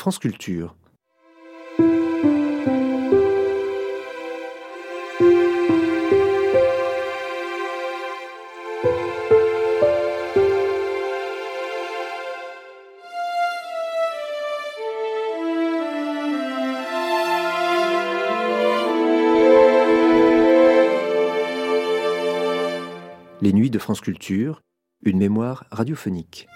France Culture. Les nuits de France Culture, une mémoire radiophonique.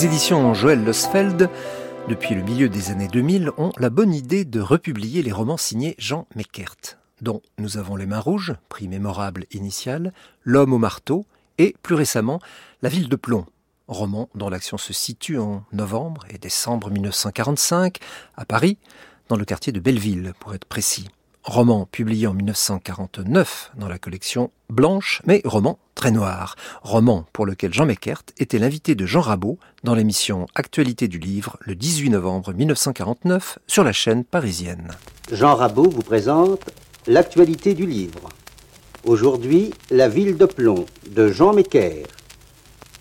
Les éditions Joël Losfeld, depuis le milieu des années 2000, ont la bonne idée de republier les romans signés Jean Meckert, dont Nous avons les mains rouges, prix mémorable initial, L'homme au marteau et, plus récemment, La ville de plomb, roman dont l'action se situe en novembre et décembre 1945 à Paris, dans le quartier de Belleville, pour être précis. Roman publié en 1949 dans la collection Blanche, mais roman très noir. Roman pour lequel Jean Meckert était l'invité de Jean Rabot dans l'émission Actualité du livre le 18 novembre 1949 sur la chaîne parisienne. Jean Rabot vous présente L'actualité du livre. Aujourd'hui, La ville de plomb de Jean Mecker,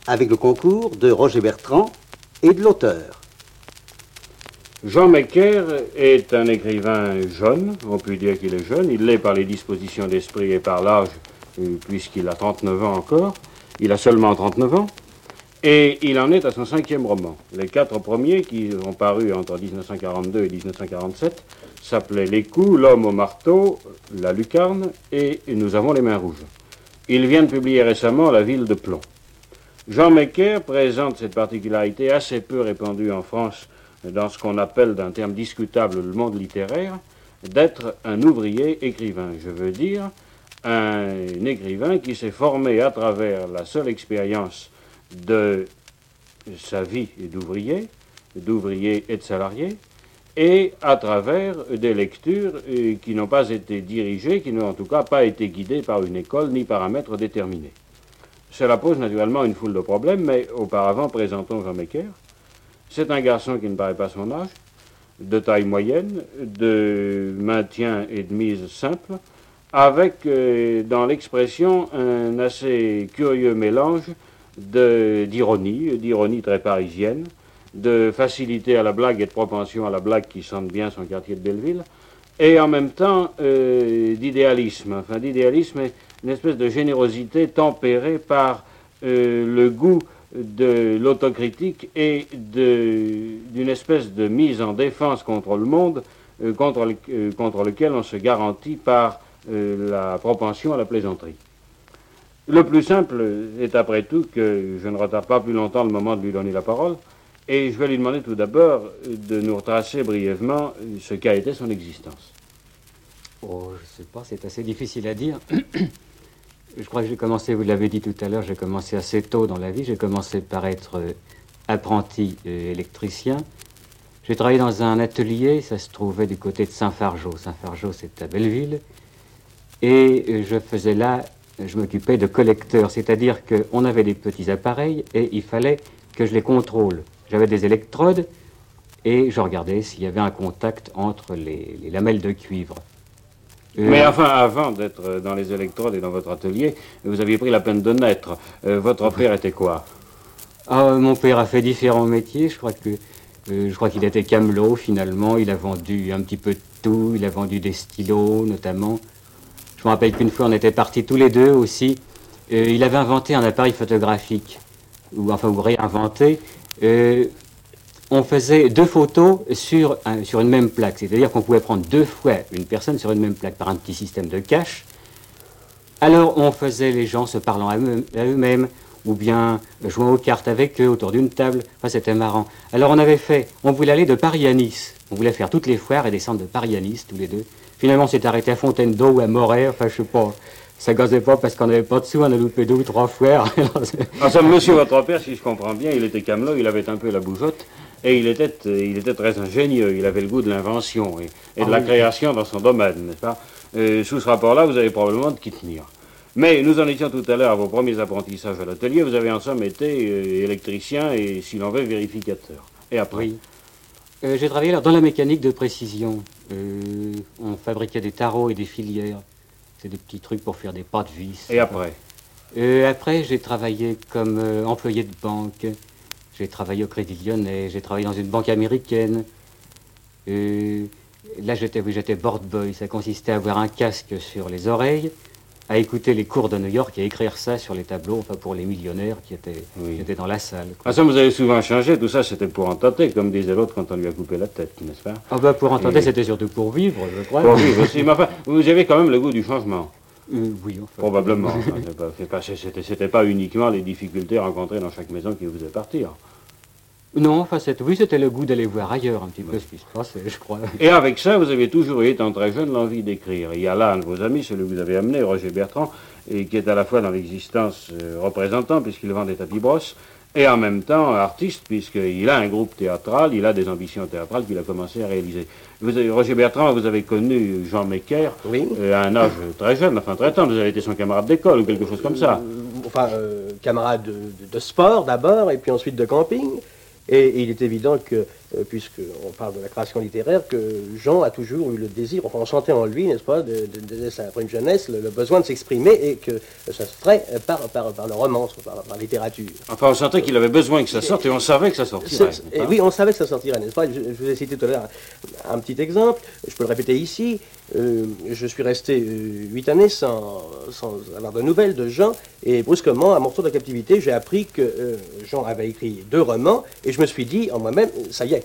avec le concours de Roger Bertrand et de l'auteur. Jean Mecker est un écrivain jeune, on peut dire qu'il est jeune, il l'est par les dispositions d'esprit et par l'âge, puisqu'il a 39 ans encore, il a seulement 39 ans, et il en est à son cinquième roman. Les quatre premiers, qui ont paru entre 1942 et 1947, s'appelaient Les coups, L'homme au marteau, La lucarne et Nous avons les mains rouges. Il vient de publier récemment La ville de plomb. Jean Mecker présente cette particularité assez peu répandue en France dans ce qu'on appelle d'un terme discutable le monde littéraire, d'être un ouvrier écrivain. Je veux dire un écrivain qui s'est formé à travers la seule expérience de sa vie d'ouvrier, d'ouvrier et de salarié, et à travers des lectures euh, qui n'ont pas été dirigées, qui n'ont en tout cas pas été guidées par une école ni par un maître déterminé. Cela pose naturellement une foule de problèmes, mais auparavant présentons Jean Mecker. C'est un garçon qui ne paraît pas son âge, de taille moyenne, de maintien et de mise simple, avec euh, dans l'expression un assez curieux mélange d'ironie, d'ironie très parisienne, de facilité à la blague et de propension à la blague qui sentent bien son quartier de Belleville, et en même temps euh, d'idéalisme, enfin d'idéalisme et une espèce de générosité tempérée par euh, le goût de l'autocritique et d'une espèce de mise en défense contre le monde euh, contre, le, euh, contre, lequel on se garantit par la propension à la plaisanterie. Le plus simple est après tout que je ne retarde pas plus longtemps le moment de lui donner la parole et je vais lui demander tout d'abord de nous retracer brièvement ce qu'a été son existence. Oh, je ne sais pas, c'est assez difficile à dire. Je crois que j'ai commencé, vous l'avez dit tout à l'heure, j'ai commencé assez tôt dans la vie. J'ai commencé par être euh, apprenti euh, électricien. J'ai travaillé dans un atelier, ça se trouvait du côté de Saint-Fargeau. Saint-Fargeau, c'est à Belleville. Et euh, je faisais là, je m'occupais de collecteurs, c'est-à-dire qu'on avait des petits appareils et il fallait que je les contrôle. J'avais des électrodes et je regardais s'il y avait un contact entre les lamelles de cuivre. Mais enfin, avant d'être dans les électrodes et dans votre atelier, vous aviez pris la peine de naître. Euh, votre père était quoi? Ah, Mon père a fait différents métiers. Je crois que euh, je crois qu'il était camelot finalement. Il a vendu un petit peu de tout. Il a vendu des stylos notamment. Je me rappelle qu'une fois on était partis tous les deux aussi. Euh, il avait inventé un appareil photographique, ou enfin ou réinventé on faisait deux photos sur, sur une même plaque. C'est-à-dire qu'on pouvait prendre deux fois une personne sur une même plaque par un petit système de cache. Alors on faisait les gens se parlant à eux-mêmes, ou bien jouant aux cartes avec eux autour d'une table. Enfin, c'était marrant. Alors on avait fait, on voulait aller de Paris à Nice. On voulait faire toutes les foires et descendre de Paris à Nice, tous les deux. Finalement, on s'est arrêté à Fontaine d'eau ou à Moret, enfin, je sais pas. Ça gazait pas parce qu'on n'avait pas de sous, on a loupé deux ou trois foires. enfin, monsieur votre père, si je comprends bien, il était camelot, il avait un peu la bougeotte. Et il était, il était très ingénieux, il avait le goût de l'invention et, de ah la création dans son domaine, n'est-ce pas? Euh, Sous ce rapport-là, vous avez probablement de qui tenir. Mais nous en étions tout à l'heure à vos premiers apprentissages à l'atelier. Vous avez en somme été euh, électricien et, si l'on veut, vérificateur. Et après? Oui. Euh, j'ai travaillé dans la mécanique de précision. On fabriquait des tarots et des filières. C'est des petits trucs pour faire des pas de vis. Et après Après, j'ai travaillé comme employé de banque. J'ai travaillé au Crédit Lyonnais, j'ai travaillé dans une banque américaine. Euh, là, j'étais, j'étais board boy. Ça consistait à avoir un casque sur les oreilles, à écouter les cours de New York et à écrire ça sur les tableaux, enfin pour les millionnaires qui étaient, étaient dans la salle. Ah, ça, vous avez souvent changé. Tout ça, c'était pour en tenter, comme disait l'autre quand on lui a coupé la tête, n'est-ce pas? Ah, bah, pour en tenter, c'était surtout pour vivre, je crois. Pour vivre aussi. Mais enfin, vous avez quand même le goût du changement. Euh, oui, enfin. Probablement. C'était pas, pas uniquement les difficultés rencontrées dans chaque maison qui vous faisaient partir. Non, enfin, oui, c'était le goût d'aller voir ailleurs un petit peu ce qui se passait, je crois. Et avec ça, vous avez toujours eu, étant très jeune, l'envie d'écrire. Il y a là un de vos amis, celui que vous avez amené, Roger Bertrand, et qui est à la fois dans l'existence euh, représentant, puisqu'il vend des tapis brosses, et en même temps artiste, puisqu'il a un groupe théâtral, il a des ambitions théâtrales qu'il a commencé à réaliser. Vous avez, Roger Bertrand, vous avez connu Jean Mecker euh, à un âge très jeune, enfin très tendre, vous avez été son camarade d'école ou quelque chose comme ça. Euh, enfin, camarade de sport d'abord, et puis ensuite de camping. Et, il est évident que, puisqu'on parle de la création littéraire, que Jean a toujours eu le désir, enfin on sentait en lui, n'est-ce pas, de, sa une jeunesse, le, besoin de s'exprimer et que ça se ferait par, par, par le roman, par, la littérature. Enfin on sentait qu'il avait besoin que ça sorte et on savait que ça sortirait. Et oui, on savait que ça sortirait, n'est-ce pas? Je, vous ai cité tout à l'heure un, petit exemple, je peux le répéter ici. Euh, je suis resté euh, huit années sans, sans, avoir de nouvelles de Jean et brusquement, à mon retour de captivité, j'ai appris que Jean avait écrit deux romans et je me suis dit en moi-même, ça y est,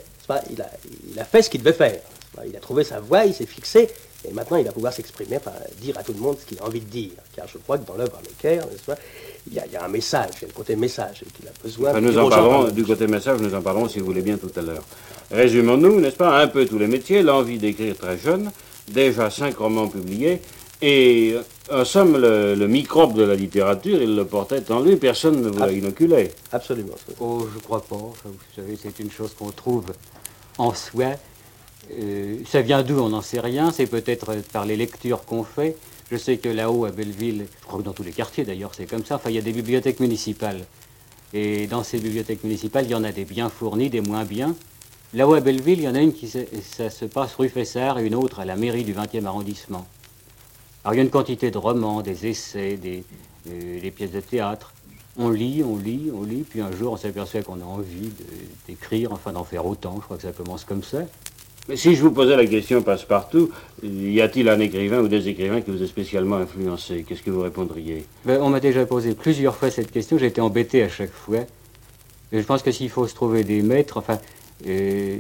il, a, il, a, fait ce qu'il devait faire. Il a trouvé sa voie, il s'est fixé, et maintenant il va pouvoir s'exprimer, enfin, dire à tout le monde ce qu'il a envie de dire. Car je crois que dans l'œuvre Maker, il il y, a un message, il y a le côté message qu'il a besoin enfin, Nous en parlerons, du côté message, nous en parlerons si vous voulez bien tout à l'heure. Résumons-nous, n'est-ce pas, un peu tous les métiers, l'envie d'écrire très jeune, déjà cinq romans publiés, et en somme, le, microbe de la littérature, il le portait en lui, personne ne vous l'a inoculé. Absolument. Oh, je crois pas. vous savez, c'est une chose qu'on trouve en soi. Euh, ça vient d'où, on n'en sait rien. C'est peut-être par les lectures qu'on fait. Je sais que là-haut, à Belleville, je crois que dans tous les quartiers d'ailleurs, c'est comme ça. Enfin, il y a des bibliothèques municipales. Et dans ces bibliothèques municipales, il y en a des bien fournies, des moins bien. Là-haut, à Belleville, il y en a une qui ça se passe rue Fessard et une autre à la mairie du 20e arrondissement. Alors il y a une quantité de romans, des essais, des, pièces de théâtre. On lit, on lit, on lit, puis un jour on s'aperçoit qu'on a envie d'écrire, enfin d'en faire autant. Je crois que ça commence comme ça. Mais si je vous posais la question passe-partout, y a-t-il un écrivain ou des écrivains qui vous aient spécialement influencé? Qu'est-ce que vous répondriez? Ben, On m'a déjà posé plusieurs fois cette question, j'ai été embêté à chaque fois. je pense que s'il faut se trouver des maîtres, enfin, euh,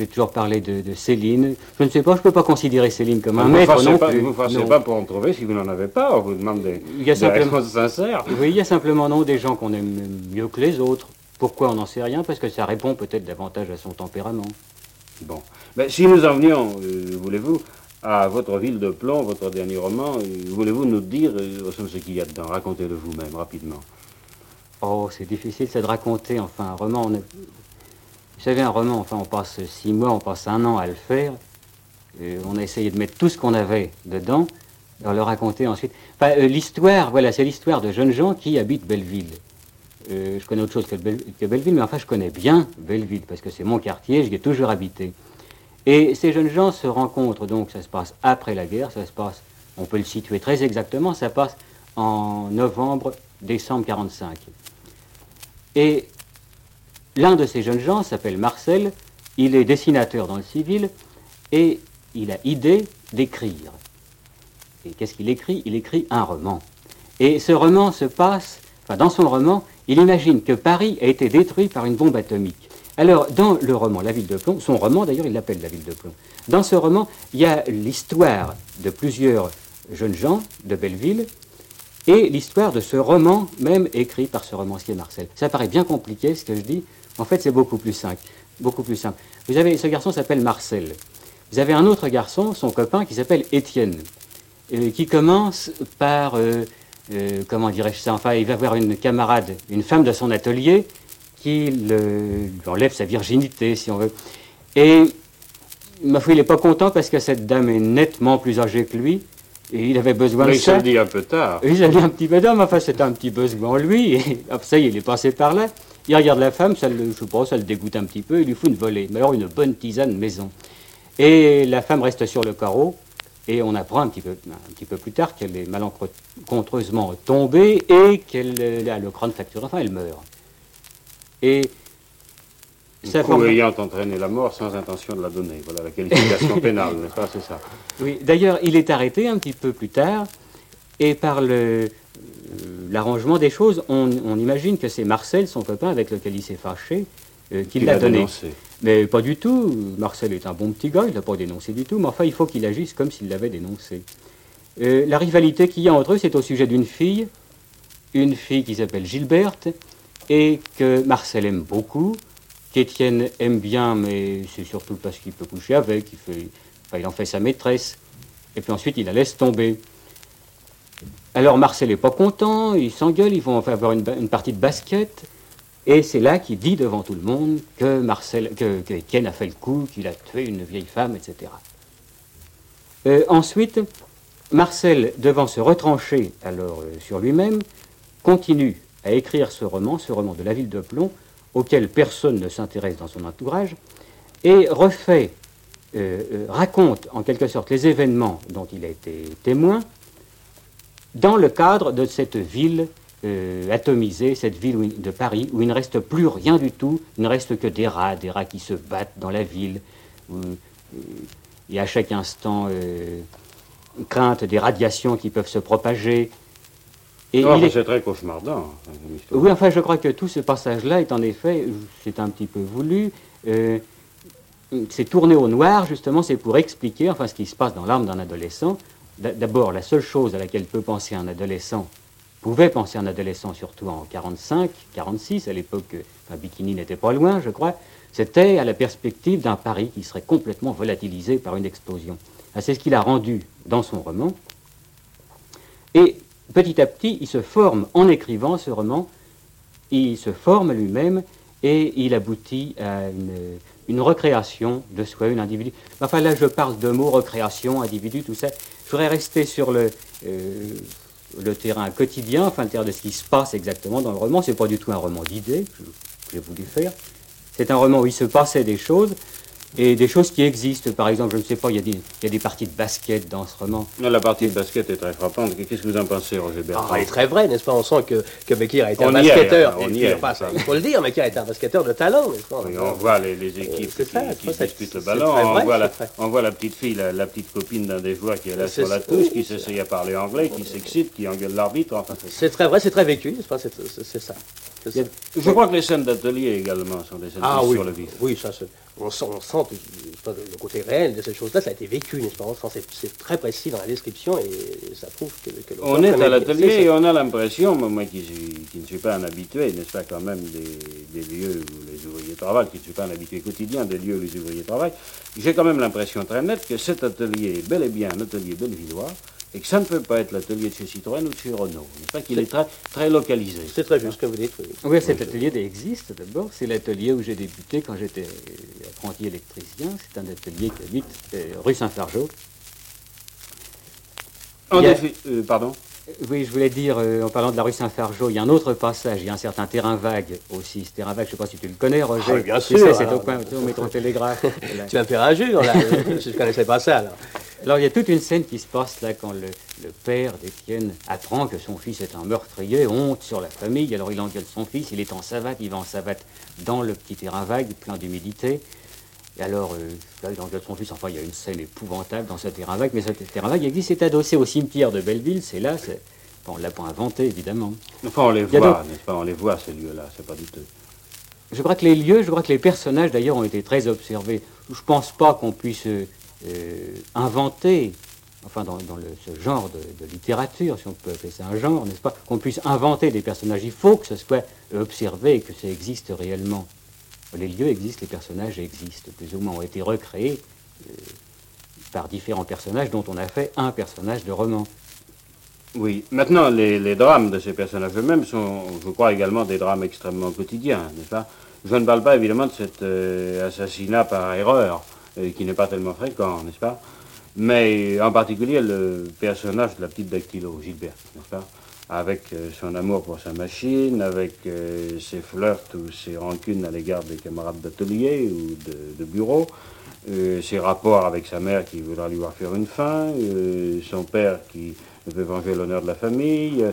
j'ai toujours parlé de, Céline. Je ne sais pas, je ne peux pas considérer Céline comme un maître non plus. Vous ne forcez pas pour en trouver si vous n'en avez pas. On vous demande des, il y a simplement, sincères. Oui, il y a simplement non des gens qu'on aime mieux que les autres. Pourquoi on n'en sait rien? Parce que ça répond peut-être davantage à son tempérament. Bon. Mais si nous en venions, euh, voulez-vous, à votre ville de plomb, votre dernier roman, euh, voulez-vous nous dire euh, ce qu'il y a dedans? Racontez-le vous-même, rapidement. Oh, c'est difficile, c'est de raconter, enfin, un roman. On vous savez, un roman, enfin, on passe six mois, on passe un an à le faire. on a essayé de mettre tout ce qu'on avait dedans, et le raconter ensuite. Enfin, euh, l'histoire, voilà, c'est l'histoire de jeunes gens qui habitent Belleville. Euh, je connais autre chose que, Belleville, mais enfin, je connais bien Belleville, parce que c'est mon quartier, j'y ai toujours habité. Et ces jeunes gens se rencontrent, donc ça se passe après la guerre, ça se passe, on peut le situer très exactement, ça passe en novembre, décembre 45. Et L'un de ces jeunes gens s'appelle Marcel, il est dessinateur dans le civil et il a idée d'écrire. Et qu'est-ce qu'il écrit? Il écrit un roman. Et ce roman se passe, enfin dans son roman, il imagine que Paris a été détruit par une bombe atomique. Alors, dans le roman La ville de plomb, son roman d'ailleurs, il l'appelle La ville de plomb. Dans ce roman, il y a l'histoire de plusieurs jeunes gens de Belleville et l'histoire de ce roman même écrit par ce romancier Marcel. Ça paraît bien compliqué ce que je dis, en fait, c'est beaucoup plus simple. beaucoup plus simple. Vous avez, ce garçon s'appelle Marcel. Vous avez un autre garçon, son copain, qui s'appelle Étienne, euh, qui commence par, euh, euh, comment dirais-je ça, enfin, il va voir une camarade, une femme de son atelier, qui lui enlève sa virginité, si on veut. Et, ma foi, il n'est pas content parce que cette dame est nettement plus âgée que lui, et il avait besoin Mais de il ça. se le dit un peu tard. Il s'est dit un petit peu d'homme, enfin c'était un petit besoin en lui, et ça y est, il est passé par là. Il regarde la femme, ça le, je sais pas, ça le dégoûte un petit peu, il lui fout une volée, mais alors une bonne tisane maison. Et la femme reste sur le carreau, et on apprend un petit peu, un petit peu plus tard qu'elle est malencontreusement tombée et qu'elle a le crâne fracturé, enfin elle meurt. Et ça Ça forme- ayant entraîné la mort sans intention de la donner. Voilà la qualification pénale, n'est-ce pas C'est ça. Oui, d'ailleurs, il est arrêté un petit peu plus tard, et par le, l'arrangement des choses, on, on imagine que c'est Marcel, son copain avec lequel il s'est fâché, euh, qui l'a donné. dénoncé. Mais pas du tout. Marcel est un bon petit gars, il l'a pas dénoncé du tout, mais enfin, il faut qu'il agisse comme s'il l'avait dénoncé. Euh, la rivalité qu'il y a entre eux, c'est au sujet d'une fille, une fille qui s'appelle Gilberte, et que Marcel aime beaucoup, qu'Étienne aime bien, mais c'est surtout parce qu'il peut coucher avec, il, fait, enfin, il en fait sa maîtresse, et puis ensuite il la laisse tomber. Alors Marcel n'est pas content, il s'engueule, ils vont avoir une, partie de basket, et c'est là qu'il dit devant tout le monde que Marcel, que, Étienne a fait le coup, qu'il a tué une vieille femme, etc. Euh, ensuite, Marcel, devant se retrancher alors euh, sur lui-même, continue à écrire ce roman, ce roman de la ville de Plomb, auquel personne ne s'intéresse dans son entourage, et refait, euh, raconte en quelque sorte les événements dont il a été témoin dans le cadre de cette ville euh, atomisée, cette ville où de Paris, où il ne reste plus rien du tout, il ne reste que des rats, des rats qui se battent dans la ville, où, euh, et à chaque instant euh, crainte des radiations qui peuvent se propager. Et Oh, est- C'est très cauchemardant. hein, oui, enfin, je crois que tout ce passage-là est en effet, c'est un petit peu voulu. euh, c'est tourné au noir, justement, c'est pour expliquer enfin, ce qui se passe dans l'âme d'un adolescent. D'a- D'abord, la seule chose à laquelle peut penser un adolescent, pouvait penser un adolescent, surtout en 45, 46, à l'époque, enfin, Bikini n'était pas loin, je crois, c'était à la perspective d'un Paris qui serait complètement volatilisé par une explosion. Ah, C'est ce qu'il a rendu dans son roman. Et petit à petit, il se forme en écrivant ce roman, il se forme lui-même et il aboutit à une, une recréation de soi, un individu. Enfin là, je parle de mots, recréation, individu, tout ça. Je voudrais rester sur le, euh, terrain quotidien, enfin le terrain de ce qui se passe exactement dans le roman. C'est pas du tout un roman d'idées que j'ai voulu faire. C'est un roman où il se passait des choses et des choses qui existent. Par exemple, je ne sais pas, il y a des, il y a des parties de basket dans ce roman. La partie de basket est très frappante. Qu'est-ce que vous en pensez, Roger Bertrand Ah, elle est très vraie, n'est-ce pas? On sent que, que Becker a été On un y est, basketteur. on y est, ça. il faut le dire, Becker a été un basketteur de talent, n'est-ce pas? Oui, on voit les, les équipes c'est qui, ça, qui c'est- disputent le ballon, vrai, on, voit la, c'est vrai. on voit la petite fille, la, la petite copine d'un des joueurs qui est là sur la ça, touche, oui, qui s'essaye à parler anglais, qui s'excite, qui engueule l'arbitre. Enfin, c'est- très vrai, c'est très vécu, n'est-ce pas? C'est c'est ça. A- je crois que les scènes d'atelier également sont des scènes Ah oui, sur le vif. oui, ça, on sent, on sent le côté réel de ces choses-là, ça a été vécu, n'est-ce pas? C'est très précis dans la description et ça prouve que, que On est à l'atelier et on a l'impression, moi, moi qui, suis- qui ne suis pas un habitué, n'est-ce pas, quand même, des, des lieux où les ouvriers travaillent, qui ne suis pas un habitué quotidien des lieux où les ouvriers travaillent, j'ai quand même l'impression très nette que cet atelier est bel et bien un atelier bellevillois et que ça ne peut pas être l'atelier de chez Citroën ou de chez Renault. N'est-ce pas qu'il est très, très localisé C'est très juste ce que vous dites. oui. Oui, cet atelier existe d'abord. C'est l'atelier où j'ai débuté quand j'étais apprenti électricien. C'est un atelier qui habite euh, rue Saint-Fargeau. En a- défi- euh, pardon? Oui, je voulais dire, euh, en parlant de la rue Saint-Fargeau, il y a un autre passage, il y a un certain terrain vague aussi. Ce terrain vague, je ne sais pas si tu le connais, Roger. Ah, bien Tu sûr, sais, c'est au coin, au métro télégraphe. Tu vas me faire injure, là. je ne connaissais pas ça, alors. Alors, il y a toute une scène qui se passe là quand le, le père d'Étienne apprend que son fils est un meurtrier, honte sur la famille. Alors, il engueule son fils, il est en savate, il va en savate dans le petit terrain vague, plein d'humidité. Et alors, euh, là, il engueule son fils. Enfin, il y a une scène épouvantable dans ce terrain vague, mais ce terrain vague existe, c'est adossé au cimetière de Belleville, c'est là, c'est... Bon, on ne l'a pas inventé, évidemment. Enfin, on les voit, donc- n'est-ce pas On les voit, ces lieux-là, c'est pas douteux. Je crois que les lieux, je crois que les personnages d'ailleurs ont été très observés. Je ne pense pas qu'on puisse euh, inventer, enfin dans, dans ce genre de, littérature, si on peut appeler ça un genre, n'est-ce pas, qu'on puisse inventer des personnages. Il faut que ce soit observé et que ça existe réellement. Les lieux existent, les personnages existent, plus ou moins ont été recréés euh, par différents personnages dont on a fait un personnage de roman. Oui, maintenant, les, drames de ces personnages eux-mêmes sont, je crois, également des drames extrêmement quotidiens, n'est-ce pas? Je ne parle pas évidemment de cet euh, assassinat par erreur, euh, qui n'est pas tellement fréquent, n'est-ce pas? Mais en particulier le personnage de la petite dactylo, Gilbert, n'est-ce pas? Avec euh, son amour pour sa machine, avec ses flirts ou ses rancunes à l'égard des camarades d'atelier ou de, bureau, ses rapports avec sa mère qui voudra lui voir faire une fin, son père qui veut venger l'honneur de la famille,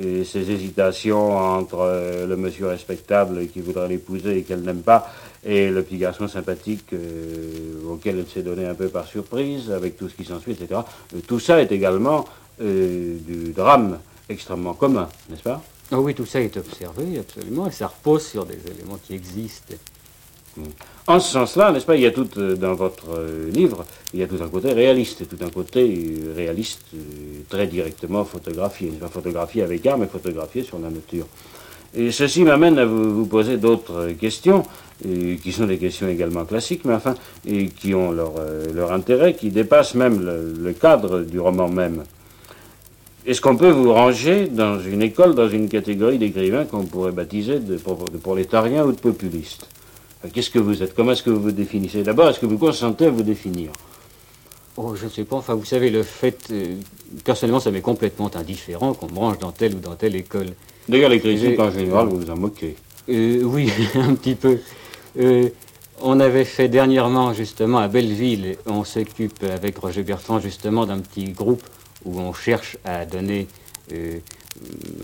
et ses hésitations entre euh, le monsieur respectable qui voudrait l'épouser et qu'elle n'aime pas, et le petit garçon sympathique euh, auquel elle s'est donné un peu par surprise, avec tout ce qui s'ensuit, etc. Euh, tout ça est également du drame extrêmement commun, n'est-ce pas? Ah Oui, tout ça est observé, absolument, et ça repose sur des éléments qui existent. En ce sens-là, n'est-ce pas, il y a tout euh, dans votre euh, livre, il y a tout un côté réaliste, et tout un côté euh, réaliste très directement photographié, pas? Photographié avec art, mais photographié sur la nature. Et ceci m'amène à vous, poser d'autres questions, qui sont des questions également classiques, mais enfin, et qui ont leur, leur intérêt, qui dépassent même le, cadre du roman même. Est-ce qu'on peut vous ranger dans une école, dans une catégorie d'écrivains qu'on pourrait baptiser de, de prolétariens ou de populistes? Qu'est-ce que vous êtes? Comment est-ce que vous vous définissez? D'abord, est-ce que vous consentez à vous définir? Oh, je ne sais pas. Enfin, vous savez, le fait. Euh, personnellement, ça m'est complètement indifférent qu'on me range dans telle ou dans telle école. D'ailleurs, les critiques, en général, vous vous en moquez. Euh, oui, un petit peu. Euh, on avait fait dernièrement, justement, à Belleville, on s'occupe avec Roger Bertrand, justement, d'un petit groupe où on cherche à donner euh,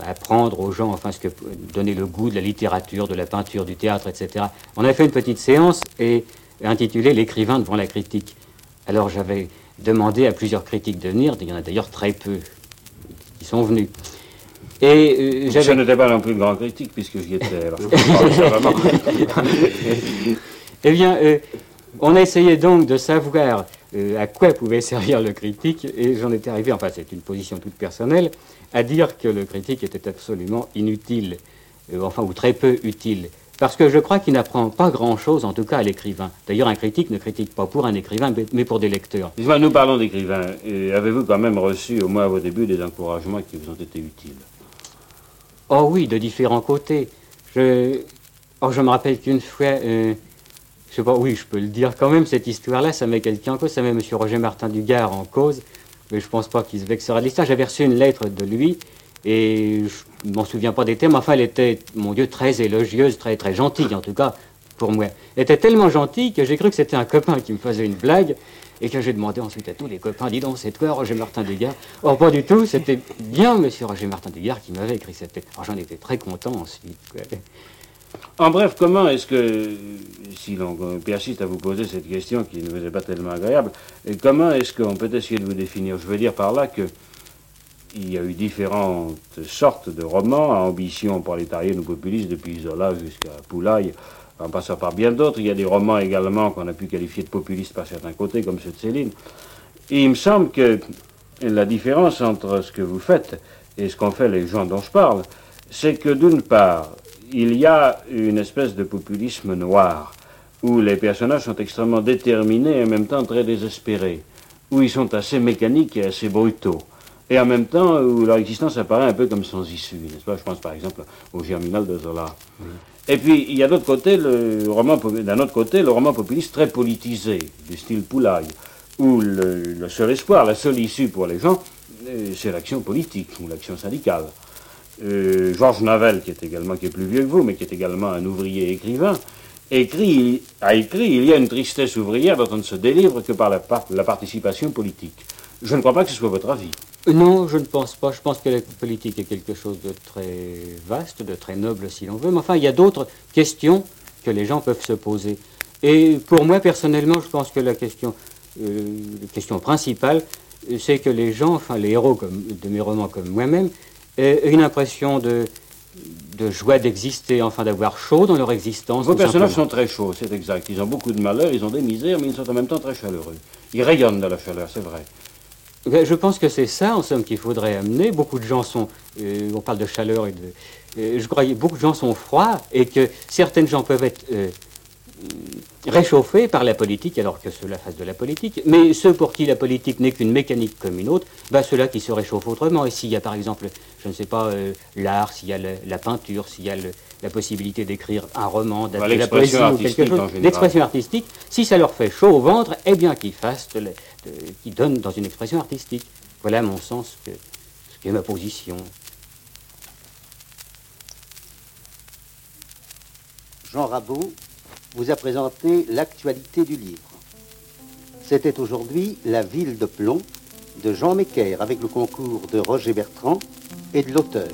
apprendre aux gens, enfin, ce que donner le goût de la littérature, de la peinture, du théâtre, etc. On a fait une petite séance et intitulée L'écrivain devant la critique. Alors j'avais demandé à plusieurs critiques de venir, il y en a d'ailleurs très peu qui sont venus. Et euh, Je n'étais pas non plus grand critique puisque j'y étais. eh bien, euh, on a essayé donc de savoir à quoi pouvait servir le critique et j'en étais arrivé, enfin c'est une position toute personnelle, à dire que le critique était absolument inutile, euh, enfin, ou très peu utile. Parce que je crois qu'il n'apprend pas grand-chose, en tout cas à l'écrivain. D'ailleurs, un critique ne critique pas pour un écrivain, mais pour des lecteurs. Nous parlons d'écrivain. Avez-vous quand même reçu, au moins au début, des encouragements qui vous ont été utiles? Oh oui, de différents côtés. Je, oh, je me rappelle qu'une fois, euh, je sais pas, oui, je peux le dire quand même, cette histoire-là, ça met quelqu'un en cause, ça met M. Roger Martin Dugard en cause mais je pense pas qu'il se vexera de l'histoire. J'avais reçu une lettre de lui, et je m'en souviens pas des termes, enfin, elle était, mon Dieu, très élogieuse, très, très gentille, en tout cas, pour moi. Elle était tellement gentille que j'ai cru que c'était un copain qui me faisait une blague, et que j'ai demandé ensuite à tous les copains, dis donc, c'est toi, Roger Martin Dugard Or, pas du tout, c'était bien monsieur Roger Martin Dugard qui m'avait écrit cette lettre. Alors, j'en étais très content ensuite. En bref, comment est-ce que, si l'on persiste à vous poser cette question qui ne vous est pas tellement agréable, comment est-ce qu'on peut essayer de vous définir? Je veux dire par là que il y a eu différentes sortes de romans à ambition prolétarienne ou populiste, depuis Zola jusqu'à Poulaille, en passant par bien d'autres. Il y a des romans également qu'on a pu qualifier de populistes par certains côtés, comme ceux de Céline. Et il me semble que la différence entre ce que vous faites et ce qu'ont fait les gens dont je parle, c'est que d'une part, il y a une espèce de populisme noir, où les personnages sont extrêmement déterminés et en même temps très désespérés, où ils sont assez mécaniques et assez brutaux, et en même temps où leur existence apparaît un peu comme sans issue, n'est-ce pas? Je pense par exemple au Germinal de Zola. Et puis il y a d'autre côté le roman, d'un autre côté, le roman populiste très politisé, du style Poulaille, où le seul espoir, la seule issue pour les gens, euh, c'est l'action politique ou l'action syndicale. Euh, Georges Navel, qui est également qui est plus vieux que vous, mais qui est également un ouvrier écrivain, a écrit Il y a une tristesse ouvrière dont on ne se délivre que par la participation politique. Je ne crois pas que ce soit votre avis. Euh, non, je ne pense pas. Je pense que la politique est quelque chose de très vaste, de très noble si l'on veut. Mais enfin, il y a d'autres questions que les gens peuvent se poser. Et pour moi, personnellement, je pense que la question, euh, la question principale, c'est que les gens, enfin les héros comme, de mes romans comme moi-même, une impression de, de joie d'exister, enfin d'avoir chaud dans leur existence. Vos personnages sont très chauds, c'est exact. Ils ont beaucoup de malheurs, ils ont des misères, mais ils sont en même temps très chaleureux. Ils rayonnent de la chaleur, c'est vrai. Je pense que c'est ça, en somme, qu'il faudrait amener. Beaucoup de gens sont. Euh, on parle de chaleur et de. Euh, je que beaucoup de gens sont froids et que certaines gens peuvent être euh, réchauffés par la politique alors que ceux-là fassent de la politique. Mais ceux pour qui la politique n'est qu'une mécanique comme une autre, bah, ceux-là qui se réchauffent autrement. Et s'il y a par exemple, je ne sais pas, l'art, s'il y a la peinture, s'il y a la possibilité d'écrire un roman, Bah, de la poésie ou quelque chose, l'expression artistique, si ça leur fait chaud au ventre, eh bien qu'ils fassent, qu'ils donnent dans une expression artistique. Voilà à mon sens que, ce qui est ma position. Jean Rabot vous a présenté l'actualité du livre. C'était aujourd'hui La ville de plomb de Jean Mecker avec le concours de Roger Bertrand et de l'auteur.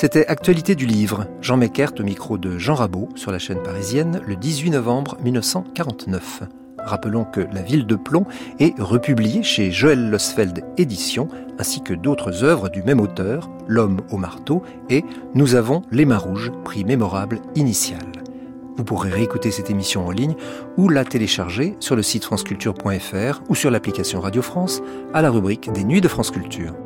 C'était Actualité du livre, Jean Meckert au micro de Jean Rabot sur la chaîne parisienne le 18 novembre 1949. Rappelons que La Ville de Plomb est republiée chez Joël Losfeld Éditions, ainsi que d'autres œuvres du même auteur, L'homme au marteau et Nous avons Les Mains Rouges, prix mémorable initial. Vous pourrez réécouter cette émission en ligne ou la télécharger sur le site franceculture.fr ou sur l'application Radio France à la rubrique des Nuits de France Culture.